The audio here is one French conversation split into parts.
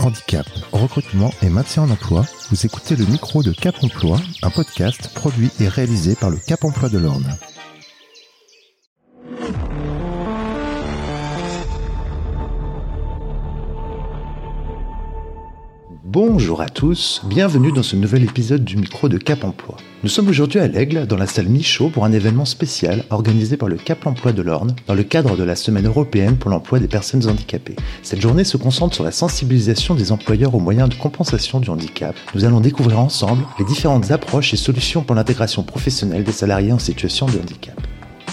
handicap, recrutement et maintien en emploi, vous écoutez le micro de Cap Emploi, un podcast produit et réalisé par le Cap Emploi de l'Orne. Bonjour à tous, bienvenue dans ce nouvel épisode du micro de Cap Emploi. Nous sommes aujourd'hui à l'Aigle, dans la salle Michaud, pour un événement spécial organisé par le Cap Emploi de l'Orne, dans le cadre de la Semaine européenne pour l'emploi des personnes handicapées. Cette journée se concentre sur la sensibilisation des employeurs aux moyens de compensation du handicap. Nous allons découvrir ensemble les différentes approches et solutions pour l'intégration professionnelle des salariés en situation de handicap.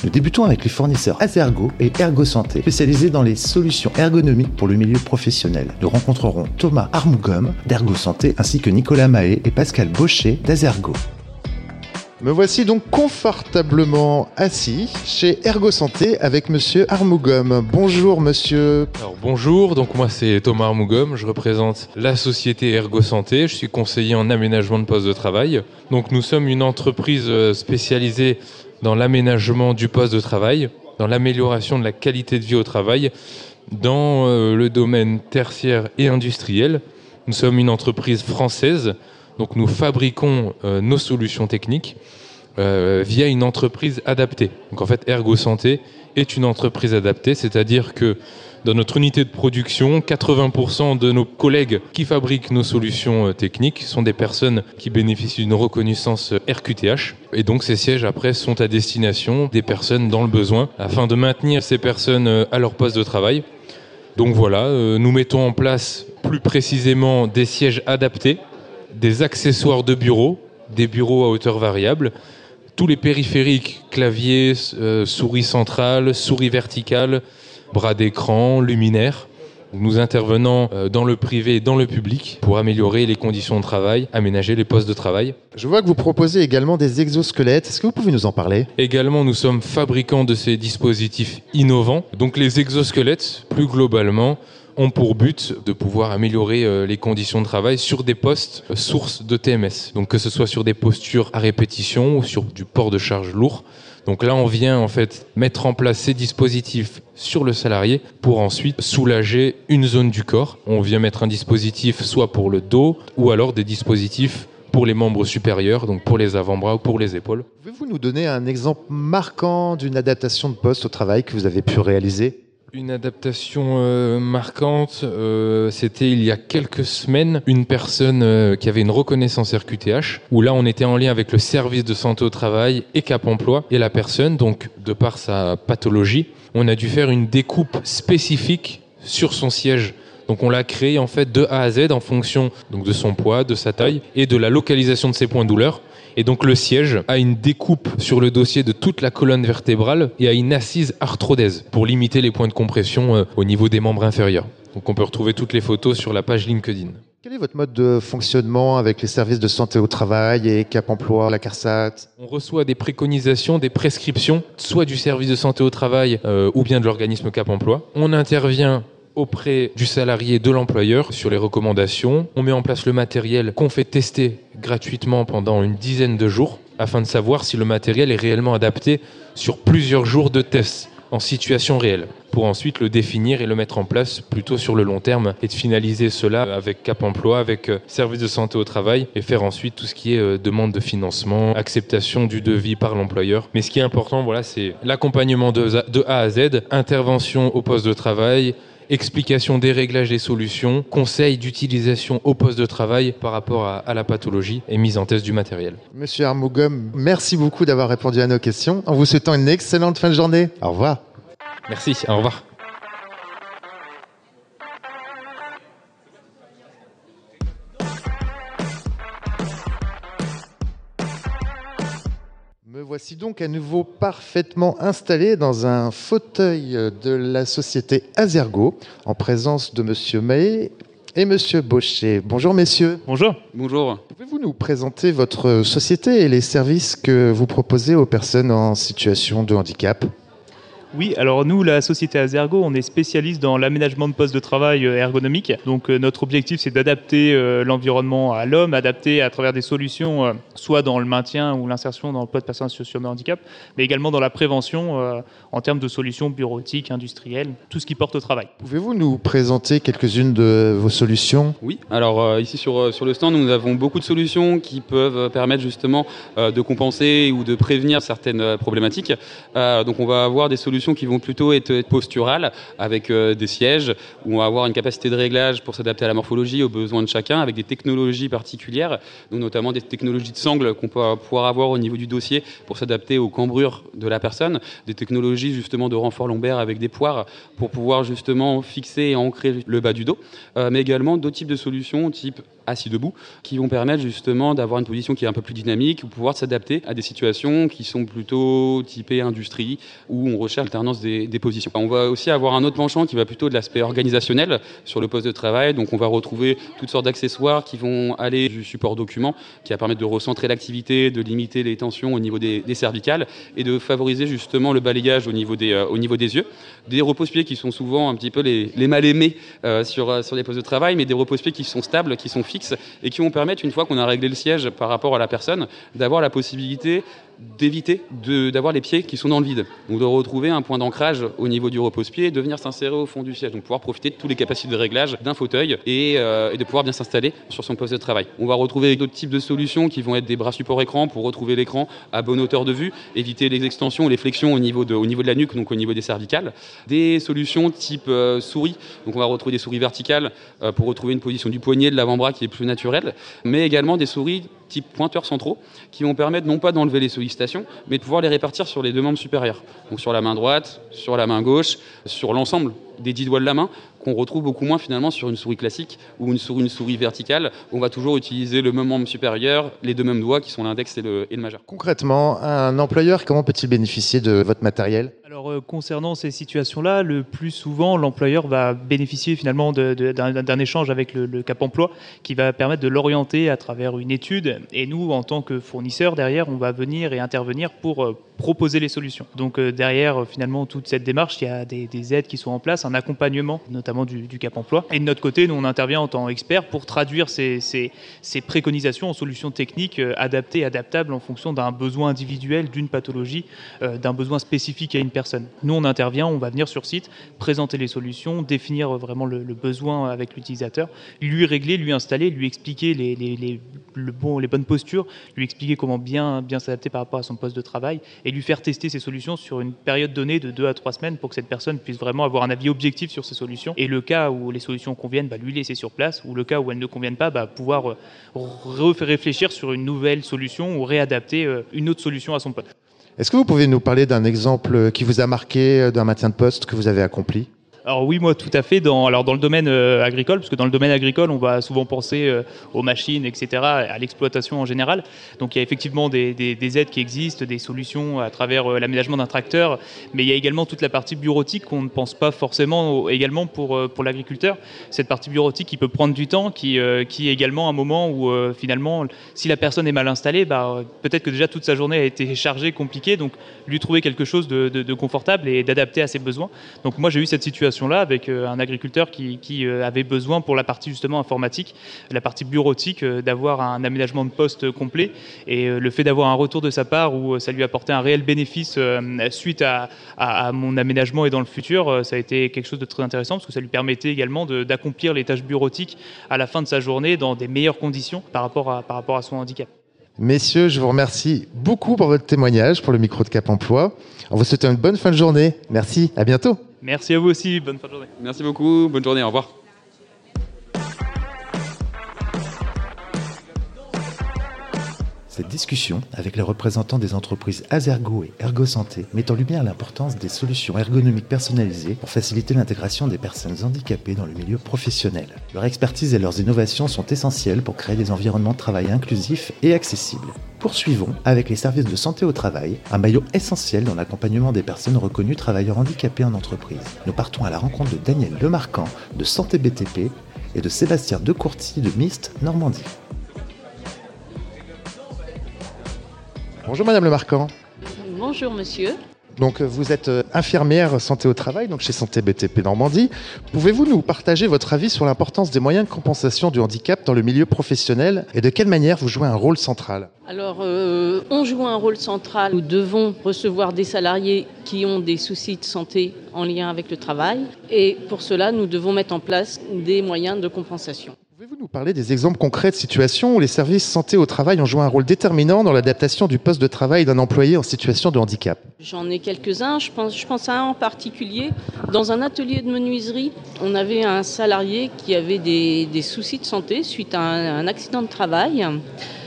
Nous débutons avec les fournisseurs Azergo et Ergo Santé, spécialisés dans les solutions ergonomiques pour le milieu professionnel. Nous rencontrerons Thomas Armougom d'Ergo Santé ainsi que Nicolas Mahé et Pascal Baucher d'Azergo. Me voici donc confortablement assis chez Ergo Santé avec monsieur Armougom. Bonjour monsieur. Alors bonjour, donc moi c'est Thomas Armougom, je représente la société Ergo Santé, je suis conseiller en aménagement de poste de travail. Donc nous sommes une entreprise euh, spécialisée dans l'aménagement du poste de travail, dans l'amélioration de la qualité de vie au travail, dans euh, le domaine tertiaire et industriel. Nous sommes une entreprise française, donc nous fabriquons euh, nos solutions techniques euh, via une entreprise adaptée. Donc en fait, Ergo Santé est une entreprise adaptée, c'est-à-dire que dans notre unité de production, 80% de nos collègues qui fabriquent nos solutions euh, techniques sont des personnes qui bénéficient d'une reconnaissance RQTH. Et donc ces sièges après sont à destination des personnes dans le besoin afin de maintenir ces personnes euh, à leur poste de travail. Donc voilà, euh, nous mettons en place plus précisément des sièges adaptés, des accessoires de bureau, des bureaux à hauteur variable, tous les périphériques, clavier, souris centrale, souris verticale, bras d'écran, luminaires. Nous intervenons euh, dans le privé et dans le public pour améliorer les conditions de travail, aménager les postes de travail. Je vois que vous proposez également des exosquelettes. Est-ce que vous pouvez nous en parler? Également, nous sommes fabricants de ces dispositifs innovants. Donc les exosquelettes, plus globalement, ont pour but de pouvoir améliorer euh, les conditions de travail sur des postes euh, sources de TMS. Donc que ce soit sur des postures à répétition ou sur du port de charge lourd. Donc là, on vient en fait mettre en place ces dispositifs sur le salarié pour ensuite soulager une zone du corps. On vient mettre un dispositif soit pour le dos ou alors des dispositifs pour les membres supérieurs, donc pour les avant-bras ou pour les épaules. Pouvez-vous nous donner un exemple marquant d'une adaptation de poste au travail que vous avez pu réaliser? Une adaptation euh, marquante, euh, c'était il y a quelques semaines une personne euh, qui avait une reconnaissance RQTH, où là on était en lien avec le service de santé au travail et Cap Emploi, et la personne, donc de par sa pathologie, on a dû faire une découpe spécifique sur son siège. Donc on l'a créé en fait de A à Z en fonction donc de son poids, de sa taille et de la localisation de ses points de douleur. Et donc le siège a une découpe sur le dossier de toute la colonne vertébrale et a une assise arthrodèse pour limiter les points de compression euh, au niveau des membres inférieurs. Donc on peut retrouver toutes les photos sur la page LinkedIn. Quel est votre mode de fonctionnement avec les services de santé au travail et Cap Emploi, la CARSAT? On reçoit des préconisations, des prescriptions, soit du service de santé au travail euh, ou bien de l'organisme Cap Emploi. On intervient auprès du salarié, de l'employeur sur les recommandations. On met en place le matériel qu'on fait tester gratuitement pendant une dizaine de jours afin de savoir si le matériel est réellement adapté sur plusieurs jours de tests en situation réelle pour ensuite le définir et le mettre en place plutôt sur le long terme et de finaliser cela avec Cap Emploi, avec euh, service de santé au travail et faire ensuite tout ce qui est euh, demande de financement, acceptation du devis par l'employeur. Mais ce qui est important, voilà, c'est l'accompagnement de A à Z, intervention au poste de travail, explication des réglages des solutions, conseils d'utilisation au poste de travail par rapport à, la pathologie et mise en test du matériel. Monsieur Armougom, merci beaucoup d'avoir répondu à nos questions en vous souhaitant une excellente fin de journée. Au revoir. Merci, au revoir. Voici donc à nouveau parfaitement installé dans un fauteuil de la société Azergo, en présence de Monsieur May et Monsieur Baucher. Bonjour messieurs. Bonjour. Bonjour. Pouvez-vous nous présenter votre société et les services que vous proposez aux personnes en situation de handicap? Oui, alors nous, la société Azergo, on est spécialiste dans l'aménagement de postes de travail euh, ergonomiques. Donc euh, notre objectif, c'est d'adapter euh, l'environnement à l'homme, adapter à travers des solutions, soit dans le maintien ou l'insertion dans l'emploi de personnes situation de handicap, mais également dans la prévention en termes de solutions bureautiques, industrielles, tout ce qui porte au travail. Pouvez-vous nous présenter quelques-unes de vos solutions? Oui, alors ici sur, sur le stand, nous avons beaucoup de solutions qui peuvent permettre justement de compenser ou de prévenir certaines problématiques. donc on va avoir des solutions qui vont plutôt être posturales, avec euh, des sièges, où on va avoir une capacité de réglage pour s'adapter à la morphologie, aux besoins de chacun, avec des technologies particulières, donc notamment des technologies de sangle qu'on peut pouvoir avoir au niveau du dossier pour s'adapter aux cambrures de la personne, des technologies justement de renfort lombaire avec des poires pour pouvoir justement fixer et ancrer le bas du dos, euh, mais également d'autres types de solutions type assis debout, qui vont permettre justement d'avoir une position qui est un peu plus dynamique ou pouvoir s'adapter à des situations qui sont plutôt typées industrie, où on recherche l'alternance des, positions. On va aussi avoir un autre penchant qui va plutôt de l'aspect organisationnel sur le poste de travail. Donc on va retrouver toutes sortes d'accessoires qui vont aller du support document, qui va permettre de recentrer l'activité, de limiter les tensions au niveau des, cervicales et de favoriser justement le balayage au niveau des, euh, au niveau des yeux. Des repose-pieds qui sont souvent un petit peu les, mal aimés euh, sur, euh, sur les postes de travail, mais des repose-pieds qui sont stables, qui sont fixes et qui vont permettre, une fois qu'on a réglé le siège par rapport à la personne, d'avoir la possibilité d'éviter d'avoir les pieds qui sont dans le vide. Donc de retrouver un point d'ancrage au niveau du repose-pied de venir s'insérer au fond du siège. Donc pouvoir profiter de toutes les capacités de réglage d'un fauteuil et, euh, et, de pouvoir bien s'installer sur son poste de travail. On va retrouver d'autres types de solutions qui vont être des bras support écran pour retrouver l'écran à bonne hauteur de vue, éviter les extensions les flexions au niveau, de, au niveau de la nuque, donc au niveau des cervicales. Des solutions type euh, souris. Donc on va retrouver des souris verticales euh, pour retrouver une position du poignet, de l'avant-bras qui plus naturelle, mais également des souris type pointeurs centraux qui vont permettre non pas d'enlever les sollicitations, mais de pouvoir les répartir sur les deux membres supérieurs. Donc sur la main droite, sur la main gauche, sur l'ensemble des dix doigts de la main, qu'on retrouve beaucoup moins finalement sur une souris classique ou une souris, une souris verticale. Où on va toujours utiliser le même membre supérieur, les deux mêmes doigts qui sont l'index et le, et le majeur. Concrètement, un employeur, comment peut-il bénéficier de votre matériel? Alors euh, concernant ces situations-là, le plus souvent, l'employeur va bénéficier finalement d'un échange avec le, Cap Emploi qui va permettre de l'orienter à travers une étude. Et nous, en tant que fournisseur, derrière, on va venir et intervenir pour euh, proposer les solutions. Donc euh, derrière, finalement, toute cette démarche, il y a des, aides qui sont en place, un accompagnement, notamment du, Cap Emploi. Et de notre côté, nous, on intervient en tant qu'expert pour traduire ces, préconisations en solutions techniques adaptées, adaptables en fonction d'un besoin individuel, d'une pathologie, d'un besoin spécifique à une personne. Nous, on intervient, on va venir sur site, présenter les solutions, définir vraiment le, besoin avec l'utilisateur, lui régler, lui installer, lui expliquer les, les, le bon, les bonnes postures, lui expliquer comment bien s'adapter par rapport à son poste de travail et lui faire tester ces solutions sur une période donnée de 2 à 3 semaines pour que cette personne puisse vraiment avoir un avis objectif sur ces solutions. Et le cas où les solutions conviennent, bah, lui laisser sur place, ou le cas où elles ne conviennent pas, bah, pouvoir euh, réfléchir sur une nouvelle solution ou réadapter euh, une autre solution à son poste. Est-ce que vous pouvez nous parler d'un exemple qui vous a marqué, euh, d'un maintien de poste que vous avez accompli? Alors oui, moi tout à fait. Dans, alors dans le domaine euh, agricole, parce que dans le domaine agricole, on va souvent penser euh, aux machines, etc., à l'exploitation en général. Donc il y a effectivement des, des, aides qui existent, des solutions à travers euh, l'aménagement d'un tracteur, mais il y a également toute la partie bureautique qu'on ne pense pas forcément également pour, pour l'agriculteur. Cette partie bureautique qui peut prendre du temps, qui, qui est également un moment où finalement, si la personne est mal installée, bah, peut-être que déjà toute sa journée a été chargée, compliquée, donc lui trouver quelque chose de confortable et d'adapté à ses besoins. Donc moi j'ai eu cette situation là avec euh, un agriculteur qui, euh, avait besoin pour la partie justement informatique, la partie bureautique, euh, d'avoir un aménagement de poste complet. Et le fait d'avoir un retour de sa part où ça lui apportait un réel bénéfice suite à, mon aménagement et dans le futur, ça a été quelque chose de très intéressant parce que ça lui permettait également d'accomplir les tâches bureautiques à la fin de sa journée dans des meilleures conditions par rapport à, par rapport à son handicap. Messieurs, je vous remercie beaucoup pour votre témoignage, pour le micro de Cap Emploi. On vous souhaite une bonne fin de journée. Merci, à bientôt. Merci à vous aussi, bonne fin de journée. Merci beaucoup, bonne journée, au revoir. Cette discussion avec les représentants des entreprises Azergo et Ergo Santé met en lumière l'importance des solutions ergonomiques personnalisées pour faciliter l'intégration des personnes handicapées dans le milieu professionnel. Leur expertise et leurs innovations sont essentielles pour créer des environnements de travail inclusifs et accessibles. Poursuivons avec les services de santé au travail, un maillot essentiel dans l'accompagnement des personnes reconnues travailleurs handicapés en entreprise. Nous partons à la rencontre de Daniel Lemarquant de Santé BTP et de Sébastien Decourty de MIST Normandie. Bonjour Madame Lemarquant. Bonjour Monsieur. Donc vous êtes infirmière santé au travail, donc chez Santé BTP Normandie. Pouvez-vous nous partager votre avis sur l'importance des moyens de compensation du handicap dans le milieu professionnel et de quelle manière vous jouez un rôle central? Alors, on joue un rôle central. Nous devons recevoir des salariés qui ont des soucis de santé en lien avec le travail et pour cela, nous devons mettre en place des moyens de compensation. Pouvez-vous nous parler des exemples concrets de situations où les services santé au travail ont joué un rôle déterminant dans l'adaptation du poste de travail d'un employé en situation de handicap? J'en ai quelques-uns. Je pense, je pense à un en particulier. Dans un atelier de menuiserie, on avait un salarié qui avait des, soucis de santé suite à un, accident de travail.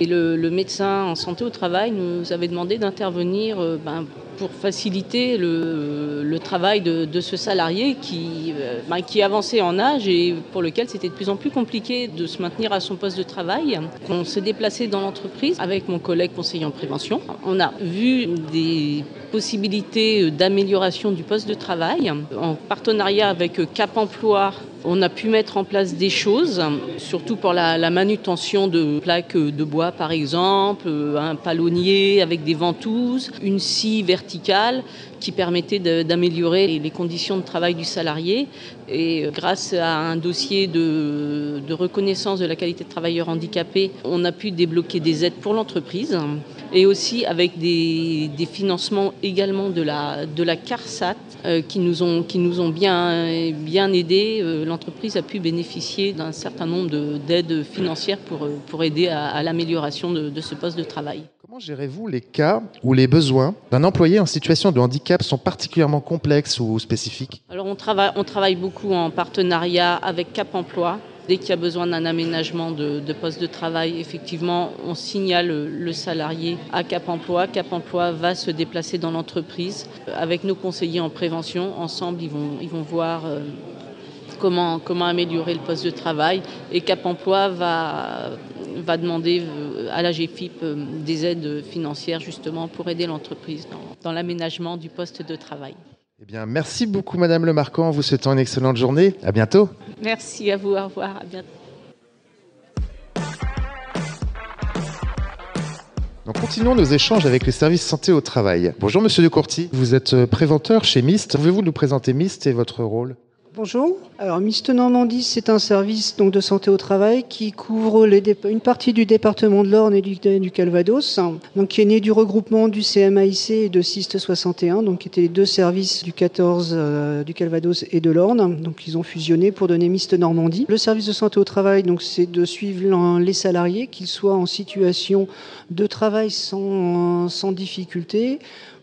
Et le, médecin en santé au travail nous avait demandé d'intervenir euh, ben, pour faciliter le, travail de, ce salarié qui, euh, bah, qui avançait en âge et pour lequel c'était de plus en plus compliqué de se maintenir à son poste de travail. On s'est déplacé dans l'entreprise avec mon collègue conseiller en prévention. On a vu des possibilités d'amélioration du poste de travail en partenariat avec Cap Emploi on a pu mettre en place des choses, surtout pour la, manutention de plaques de bois par exemple, un palonnier avec des ventouses, une scie verticale qui permettait d'améliorer les conditions de travail du salarié. Et grâce à un dossier de, reconnaissance de la qualité de travailleur handicapé, on a pu débloquer des aides pour l'entreprise et aussi avec des, financements également de la, CARSAT euh, qui nous ont, bien, bien aidés. Euh, l'entreprise a pu bénéficier d'un certain nombre d'aides financières pour, aider à, l'amélioration de ce poste de travail. Comment gérez-vous les cas où les besoins d'un employé en situation de handicap sont particulièrement complexes ou spécifiques? Alors on travaille, beaucoup en partenariat avec Cap Emploi Dès qu'il y a besoin d'un aménagement de, poste de travail, effectivement, on signale le salarié à Cap Emploi. Cap Emploi va se déplacer dans l'entreprise. Avec nos conseillers en prévention, ensemble, ils vont, ils vont voir euh, comment, comment améliorer le poste de travail. Et Cap Emploi va, va demander euh, à la GFIP euh, des aides financières justement pour aider l'entreprise dans, l'aménagement du poste de travail. Eh bien, merci beaucoup, Madame Le Marquand. Vous souhaitons une excellente journée. À bientôt. Merci à vous. Au revoir. À bientôt. continuons nos échanges avec les services santé au travail. Bonjour Monsieur de Courty, vous êtes euh, préventeur chez MIST. Pouvez-vous nous présenter MIST et votre rôle? Bonjour. Alors, Mist Normandie, c'est un service donc, de santé au travail qui couvre une partie du département de l'Orne et du, Calvados, donc, qui est né du regroupement du CMAIC et de SIST 61, donc, qui étaient les deux services du 14 euh, du Calvados et de l'Orne. Donc, ils ont fusionné pour donner Mist Normandie. Le service de santé au travail, donc, c'est de suivre les salariés, qu'ils soient en situation de travail sans difficulté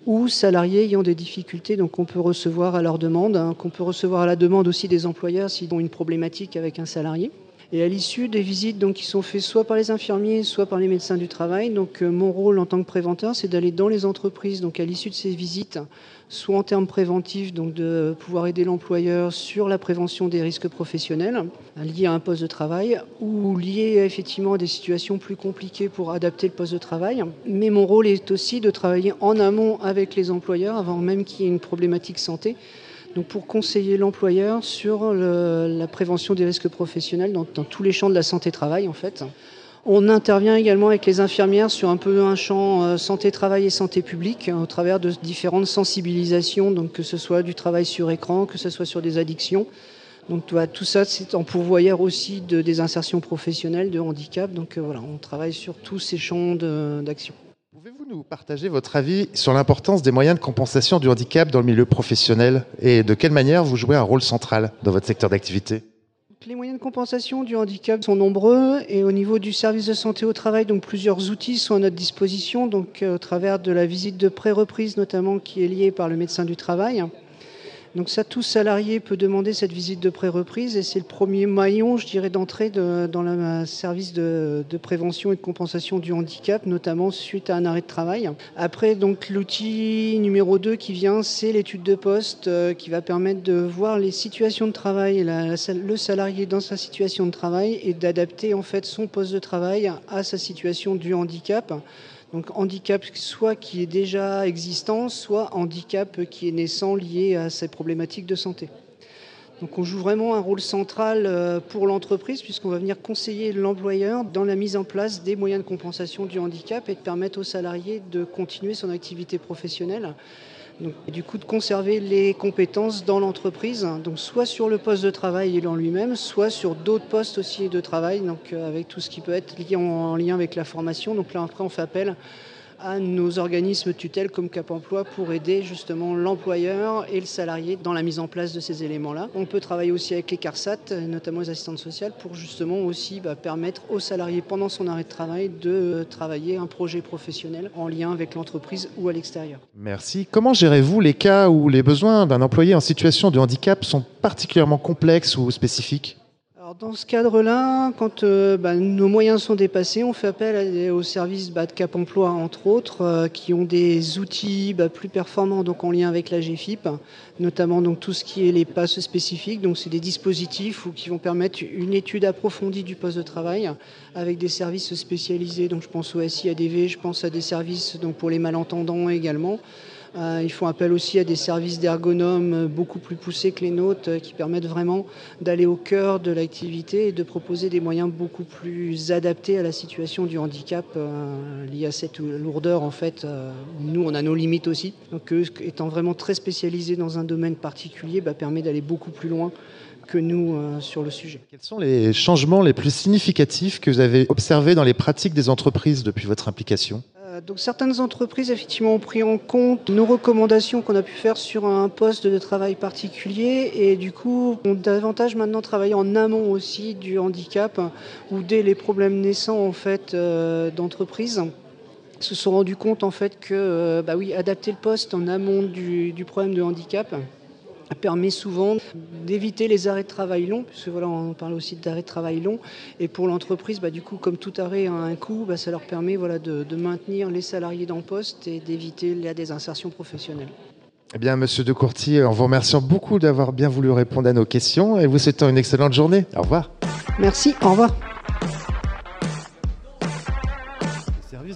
ou salariés ayant des difficultés, donc on peut recevoir à leur demande, hein, qu'on peut recevoir à la demande aussi des employeurs s'ils ont une problématique avec un salarié. Et à l'issue des visites qui sont faites soit par les infirmiers, soit par les médecins du travail, donc euh, mon rôle en tant que préventeur, c'est d'aller dans les entreprises, donc à l'issue de ces visites, soit en termes préventifs, donc de pouvoir aider l'employeur sur la prévention des risques professionnels liés à un poste de travail, ou liés effectivement à des situations plus compliquées pour adapter le poste de travail. Mais mon rôle est aussi de travailler en amont avec les employeurs, avant même qu'il y ait une problématique santé, donc pour conseiller l'employeur sur la prévention des risques professionnels dans, tous les champs de la santé-travail en fait. On intervient également avec les infirmières sur un peu un champ euh, santé-travail et santé publique au travers de différentes sensibilisations, que ce soit du travail sur écran, que ce soit sur des addictions. Donc tout ça, c'est en pourvoyeur aussi de, des insertions professionnelles, de handicap. Donc euh, voilà, on travaille sur tous ces champs d'action. Pouvez-vous nous partager votre avis sur l'importance des moyens de compensation du handicap dans le milieu professionnel et de quelle manière vous jouez un rôle central dans votre secteur d'activité? Les moyens de compensation du handicap sont nombreux et au niveau du service de santé au travail, donc plusieurs outils sont à notre disposition, donc euh, au travers de la visite de pré-reprise notamment qui est liée par le médecin du travail. Donc ça, tout salarié peut demander cette visite de pré-reprise et c'est le premier maillon, je dirais, d'entrée dans le service de, prévention et de compensation du handicap, notamment suite à un arrêt de travail. Après, donc l'outil numéro 2 qui vient, c'est l'étude de poste euh, qui va permettre de voir les situations de travail, le salarié dans sa situation de travail et d'adapter en fait son poste de travail à sa situation du handicap. Donc handicap soit qui est déjà existant, soit handicap qui est naissant lié à ces problématiques de santé. Donc on joue vraiment un rôle central euh, pour l'entreprise puisqu'on va venir conseiller l'employeur dans la mise en place des moyens de compensation du handicap et de permettre aux salariés de continuer son activité professionnelle Du coup, de conserver les compétences dans l'entreprise, donc soit sur le poste de travail en lui-même, soit sur d'autres postes aussi de travail, donc avec tout ce qui peut être lié en lien avec la formation. Donc là, après, on fait appel à nos organismes tutelles comme Cap Emploi pour aider justement l'employeur et le salarié dans la mise en place de ces éléments-là. On peut travailler aussi avec les CARSAT, notamment les assistantes sociales, pour justement aussi bah, permettre au salarié pendant son arrêt de travail de travailler un projet professionnel en lien avec l'entreprise ou à l'extérieur. Merci. Comment gérez-vous les cas où les besoins d'un employé en situation de handicap sont particulièrement complexes ou spécifiques? Dans ce cadre-là, quand euh, bah, nos moyens sont dépassés, on fait appel aux services bah, de Cap Emploi, entre autres, euh, qui ont des outils bah, plus performants donc en lien avec la GFIP, notamment donc tout ce qui est les passes spécifiques. Donc c'est des dispositifs qui vont permettre une étude approfondie du poste de travail avec des services spécialisés. Donc je pense au SIADV, je pense à des services donc pour les malentendants également. Euh, ils font appel aussi à des services d'ergonomes beaucoup plus poussés que les nôtres euh, qui permettent vraiment d'aller au cœur de l'activité et de proposer des moyens beaucoup plus adaptés à la situation du handicap euh, lié à cette lourdeur. En fait, nous, on a nos limites aussi. Donc, étant vraiment très spécialisés dans un domaine particulier, bah, permet d'aller beaucoup plus loin que nous sur le sujet. Quels sont les changements les plus significatifs que vous avez observés dans les pratiques des entreprises depuis votre implication? Donc certaines entreprises effectivement ont pris en compte nos recommandations qu'on a pu faire sur un poste de travail particulier. Et du coup ont davantage maintenant travaillé en amont aussi du handicap ou dès les problèmes naissants en fait euh, d'entreprise. Se sont rendus compte en fait que euh, bah oui adapter le poste en amont du problème de handicap permet souvent d'éviter les arrêts de travail longs, puisque voilà, on parle aussi d'arrêts de travail longs. Et pour l'entreprise, bah, du coup, comme tout arrêt a un coût, bah, ça leur permet voilà, de, maintenir les salariés dans le poste et d'éviter la désinsertion professionnelle. Eh bien, Monsieur de Courtier, en vous remerciant beaucoup d'avoir bien voulu répondre à nos questions et vous souhaitant une excellente journée. Au revoir. Merci, au revoir.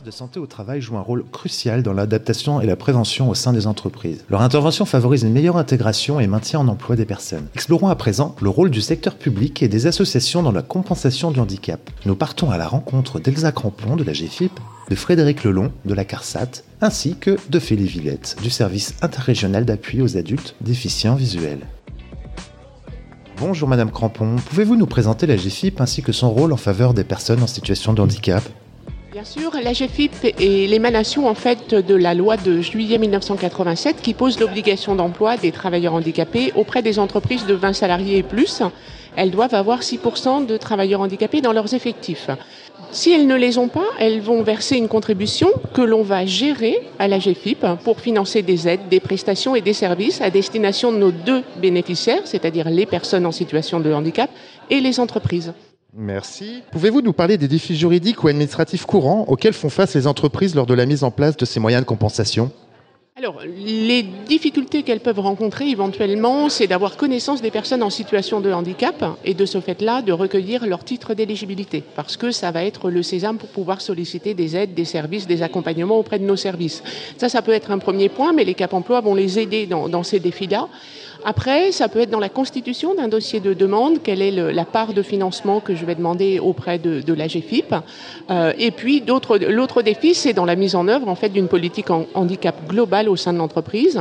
De santé au travail jouent un rôle crucial dans l'adaptation et la prévention au sein des entreprises. Leur intervention favorise une meilleure intégration et maintien en emploi des personnes. Explorons à présent le rôle du secteur public et des associations dans la compensation du handicap. Nous partons à la rencontre d'Elsa Crampon de la GFIP, de Frédéric Lelon de la CARSAT, ainsi que de Félie Villette du service interrégional d'appui aux adultes déficients visuels. Bonjour Madame Crampon, pouvez-vous nous présenter la GFIP ainsi que son rôle en faveur des personnes en situation de handicap? Bien sûr, la GFIP est l'émanation en fait de la loi de juillet 1987 qui pose l'obligation d'emploi des travailleurs handicapés auprès des entreprises de 20 salariés et plus. Elles doivent avoir 6% de travailleurs handicapés dans leurs effectifs. Si elles ne les ont pas, elles vont verser une contribution que l'on va gérer à la GFIP pour financer des aides, des prestations et des services à destination de nos deux bénéficiaires, c'est-à-dire les personnes en situation de handicap et les entreprises. Merci. Pouvez-vous nous parler des défis juridiques ou administratifs courants auxquels font face les entreprises lors de la mise en place de ces moyens de compensation? Alors, les difficultés qu'elles peuvent rencontrer éventuellement, c'est d'avoir connaissance des personnes en situation de handicap et de ce fait-là, de recueillir leur titre d'éligibilité, parce que ça va être le sésame pour pouvoir solliciter des aides, des services, des accompagnements auprès de nos services. Ça, ça peut être un premier point, mais les Cap Emploi vont les aider dans, dans ces défis-là. Après, ça peut être dans la constitution d'un dossier de demande, quelle est la part de financement que je vais demander auprès de, la GFIP. Euh, et puis, l'autre défi, c'est dans la mise en œuvre en fait d'une politique en handicap globale au sein de l'entreprise.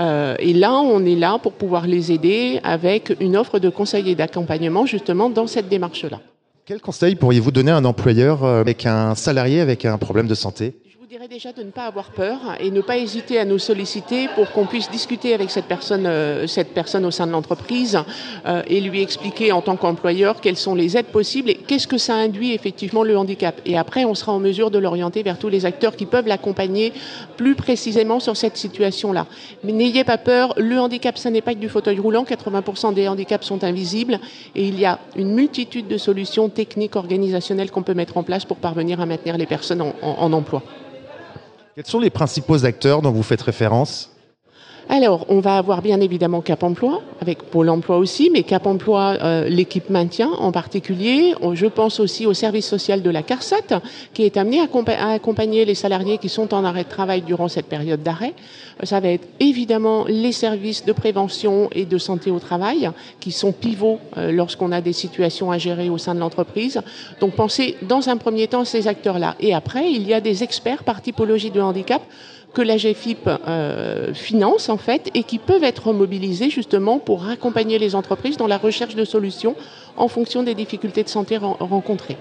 Euh, et là, on est là pour pouvoir les aider avec une offre de conseil et d'accompagnement justement dans cette démarche-là. Quel conseil pourriez-vous donner à un employeur euh, avec un salarié avec un problème de santé? Dirais déjà de ne pas avoir peur et ne pas hésiter à nous solliciter pour qu'on puisse discuter avec cette personne, euh, cette personne au sein de l'entreprise euh, et lui expliquer en tant qu'employeur quelles sont les aides possibles et qu'est-ce que ça induit effectivement le handicap. Et après, on sera en mesure de l'orienter vers tous les acteurs qui peuvent l'accompagner plus précisément sur cette situation-là. Mais n'ayez pas peur, le handicap, ça n'est pas que du fauteuil roulant. 80% des handicaps sont invisibles et il y a une multitude de solutions techniques, organisationnelles qu'on peut mettre en place pour parvenir à maintenir les personnes en emploi. Quels sont les principaux acteurs dont vous faites référence? Alors, on va avoir bien évidemment Cap Emploi, avec Pôle Emploi aussi, mais Cap Emploi, euh, l'équipe maintien en particulier. Je pense aussi au service social de la CARSAT, qui est amené à, accompagner les salariés qui sont en arrêt de travail durant cette période d'arrêt. Ça va être évidemment les services de prévention et de santé au travail, qui sont pivots euh, lorsqu'on a des situations à gérer au sein de l'entreprise. Donc, pensez dans un premier temps ces acteurs-là. Et après, il y a des experts par typologie de handicap que la GFIP euh, finance en fait et qui peuvent être mobilisés justement pour accompagner les entreprises dans la recherche de solutions en fonction des difficultés de santé rencontrées.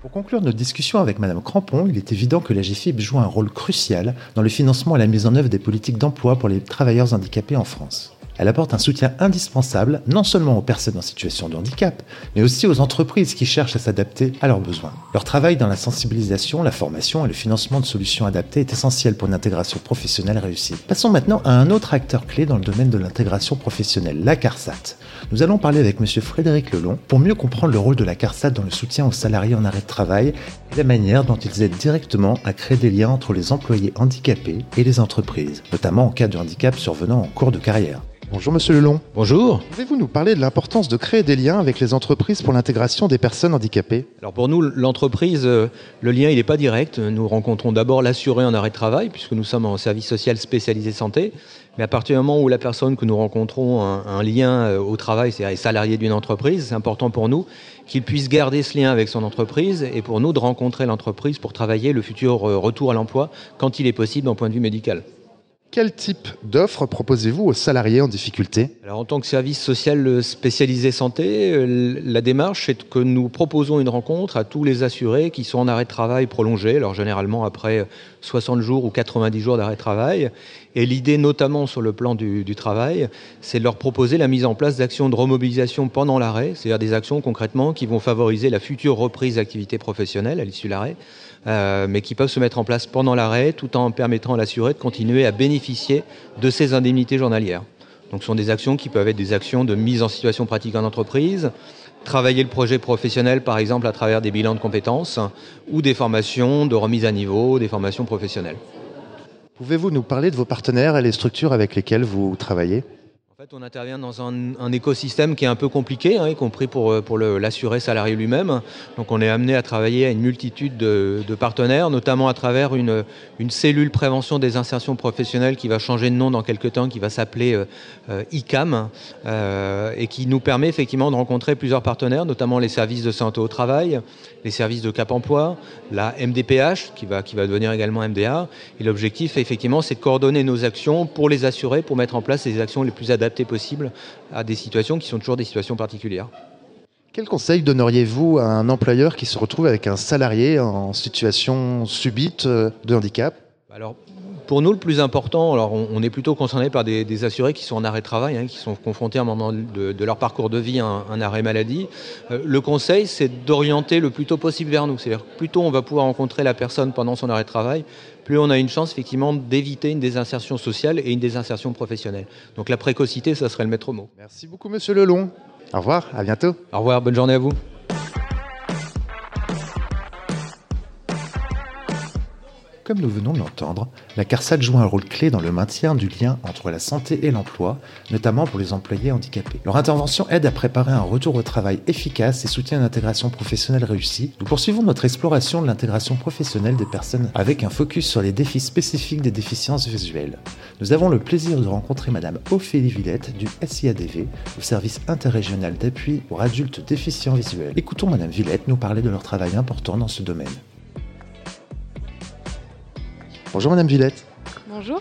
Pour conclure notre discussion avec Madame Crampon, il est évident que la GFIP joue un rôle crucial dans le financement et la mise en œuvre des politiques d'emploi pour les travailleurs handicapés en France. Elle apporte un soutien indispensable non seulement aux personnes en situation de handicap, mais aussi aux entreprises qui cherchent à s'adapter à leurs besoins. Leur travail dans la sensibilisation, la formation et le financement de solutions adaptées est essentiel pour une intégration professionnelle réussie. Passons maintenant à un autre acteur clé dans le domaine de l'intégration professionnelle, la CARSAT. Nous allons parler avec M. Frédéric Lelon pour mieux comprendre le rôle de la CARSAT dans le soutien aux salariés en arrêt de travail et la manière dont ils aident directement à créer des liens entre les employés handicapés et les entreprises, notamment en cas de handicap survenant en cours de carrière. Bonjour Monsieur Lelon. Bonjour. Pouvez-vous nous parler de l'importance de créer des liens avec les entreprises pour l'intégration des personnes handicapées? Alors pour nous, l'entreprise, euh, le lien il n'est pas direct. Nous rencontrons d'abord l'assuré en arrêt de travail, puisque nous sommes en service social spécialisé santé. Mais à partir du moment où la personne que nous rencontrons a un, lien euh, au travail, c'est-à-dire salarié d'une entreprise, c'est important pour nous qu'il puisse garder ce lien avec son entreprise et pour nous de rencontrer l'entreprise pour travailler le futur euh, retour à l'emploi quand il est possible d'un point de vue médical. Quel type d'offres proposez-vous aux salariés en difficulté? En tant que service social spécialisé santé, euh, la démarche est que nous proposons une rencontre à tous les assurés qui sont en arrêt de travail prolongé, alors généralement après 60 jours ou 90 jours d'arrêt de travail. Et l'idée, notamment sur le plan du, du travail, c'est de leur proposer la mise en place d'actions de remobilisation pendant l'arrêt, c'est-à-dire des actions concrètement qui vont favoriser la future reprise d'activité professionnelle à l'issue de l'arrêt euh, mais qui peuvent se mettre en place pendant l'arrêt tout en permettant à l'assuré de continuer à bénéficier de ses indemnités journalières. Donc ce sont des actions qui peuvent être des actions de mise en situation pratique en entreprise, travailler le projet professionnel par exemple à travers des bilans de compétences ou des formations de remise à niveau, des formations professionnelles. Pouvez-vous nous parler de vos partenaires et les structures avec lesquelles vous travaillez? On intervient dans un, écosystème qui est un peu compliqué, hein, y compris pour, euh, l'assuré salarié lui-même. Donc on est amené à travailler à une multitude de, partenaires, notamment à travers une, cellule prévention des insertions professionnelles qui va changer de nom dans quelques temps, qui va s'appeler euh, euh, ICAM, et qui nous permet effectivement de rencontrer plusieurs partenaires, notamment les services de santé au travail, les services de Cap Emploi, la MDPH, qui va, qui va devenir également MDA. Et l'objectif, effectivement, c'est de coordonner nos actions pour les assurer, pour mettre en place les actions les plus adaptées possibles à des situations qui sont toujours des situations particulières. Quel conseil donneriez-vous à un employeur qui se retrouve avec un salarié en situation subite de handicap? Alors, pour nous, le plus important, alors on, est plutôt concerné par des, assurés qui sont en arrêt de travail, hein, qui sont confrontés à un moment de, leur parcours de vie à un, arrêt maladie. Euh, le conseil, c'est d'orienter le plus tôt possible vers nous. C'est-à-dire plus tôt on va pouvoir rencontrer la personne pendant son arrêt de travail, plus on a une chance effectivement d'éviter une désinsertion sociale et une désinsertion professionnelle. Donc la précocité, ça serait le maître mot. Merci beaucoup, Monsieur Lelon. Au revoir, à bientôt. Au revoir, bonne journée à vous. Comme nous venons de l'entendre, la CARSAT joue un rôle clé dans le maintien du lien entre la santé et l'emploi, notamment pour les employés handicapés. Leur intervention aide à préparer un retour au travail efficace et soutient une intégration professionnelle réussie. Nous poursuivons notre exploration de l'intégration professionnelle des personnes avec un focus sur les défis spécifiques des déficiences visuelles. Nous avons le plaisir de rencontrer Madame Ophélie Villette du SIADV, le service interrégional d'appui pour adultes déficients visuels. Écoutons Madame Villette nous parler de leur travail important dans ce domaine. Bonjour Madame Villette. Bonjour.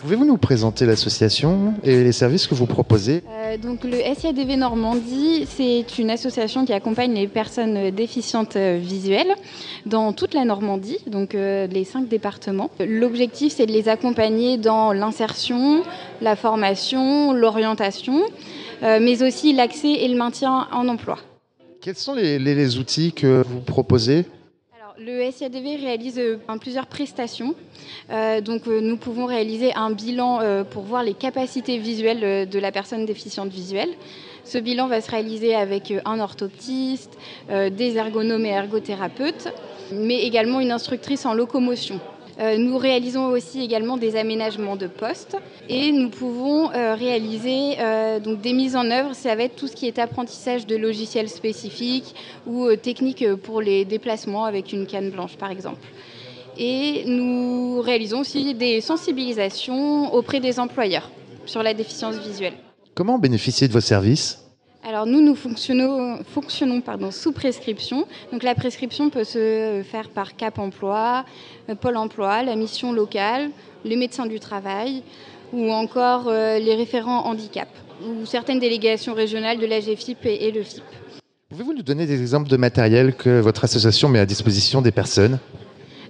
Pouvez-vous nous présenter l'association et les services que vous proposez euh, Donc le SIADV Normandie, c'est une association qui accompagne les personnes déficientes euh, visuelles dans toute la Normandie, donc euh, les cinq départements. L'objectif, c'est de les accompagner dans l'insertion, la formation, l'orientation, mais aussi l'accès et le maintien en emploi. Quels sont les outils que vous proposez le SIADV réalise euh, plusieurs prestations. Euh, donc, euh, nous pouvons réaliser un bilan pour voir les capacités visuelles de la personne déficiente visuelle. Ce bilan va se réaliser avec un orthoptiste, des ergonomes et ergothérapeutes, mais également une instructrice en locomotion. Euh, nous réalisons aussi également des aménagements de postes et nous pouvons euh, réaliser euh, donc des mises en œuvre. Ça va être tout ce qui est apprentissage de logiciels spécifiques ou techniques pour les déplacements avec une canne blanche par exemple. Et nous réalisons aussi des sensibilisations auprès des employeurs sur la déficience visuelle. Comment bénéficier de vos services? Alors nous, nous fonctionnons, fonctionnons pardon, sous prescription. Donc la prescription peut se faire par Cap Emploi, euh, Pôle Emploi, la mission locale, les médecins du travail ou encore euh, les référents handicap ou certaines délégations régionales de la GFIP et, et le FIP. Pouvez-vous nous donner des exemples de matériel que votre association met à disposition des personnes?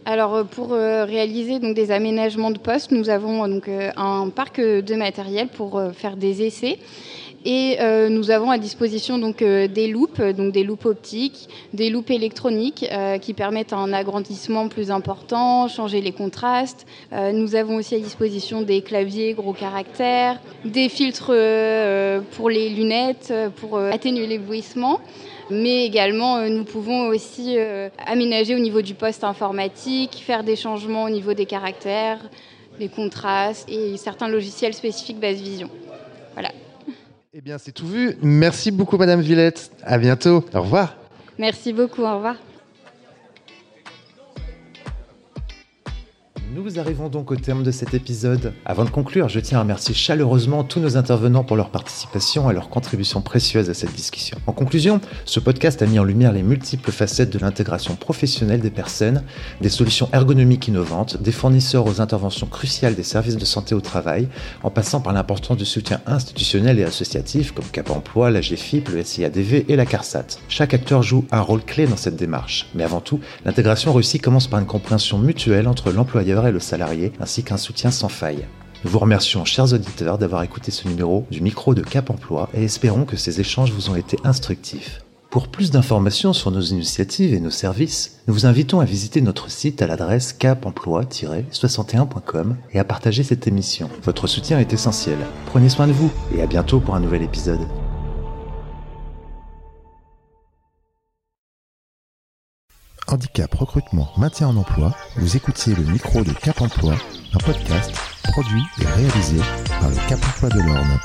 Alors euh, pour réaliser donc des aménagements de postes, nous avons donc un parc de matériel pour faire des essais. Et nous avons à disposition donc des loupes, donc des loupes optiques, des loupes électroniques qui permettent un agrandissement plus important, changer les contrastes. nous avons aussi à disposition des claviers gros caractères, des filtres pour les lunettes pour atténuer l'éblouissement mais également euh, nous pouvons aussi euh, aménager au niveau du poste informatique, faire des changements au niveau des caractères, des contrastes et certains logiciels spécifiques base vision. Voilà. Eh bien, c'est tout vu. Merci beaucoup, Madame Villette. À bientôt. Au revoir. Merci beaucoup. Au revoir. Nous arrivons donc au terme de cet épisode. Avant de conclure, je tiens à remercier chaleureusement tous nos intervenants pour leur participation et leur contribution précieuse à cette discussion. En conclusion, ce podcast a mis en lumière les multiples facettes de l'intégration professionnelle des personnes, des solutions ergonomiques innovantes, des fournisseurs aux interventions cruciales des services de santé au travail, en passant par l'importance du soutien institutionnel et associatif comme Cap Emploi, la GFIP, le SIADV et la CARSAT. Chaque acteur joue un rôle clé dans cette démarche. Mais avant tout, l'intégration réussie commence par une compréhension mutuelle entre l'employeur et le salarié, ainsi qu'un soutien sans faille. Nous vous remercions, chers auditeurs, d'avoir écouté ce numéro du micro de Cap Emploi et espérons que ces échanges vous ont été instructifs. Pour plus d'informations sur nos initiatives et nos services, nous vous invitons à visiter notre site à l'adresse capemploi-61.com et à partager cette émission. Votre soutien est essentiel. Prenez soin de vous et à bientôt pour un nouvel épisode. Handicap, recrutement, maintien en emploi, vous écoutez le micro de Cap Emploi, un podcast produit et réalisé par le Cap Emploi de l'Orne.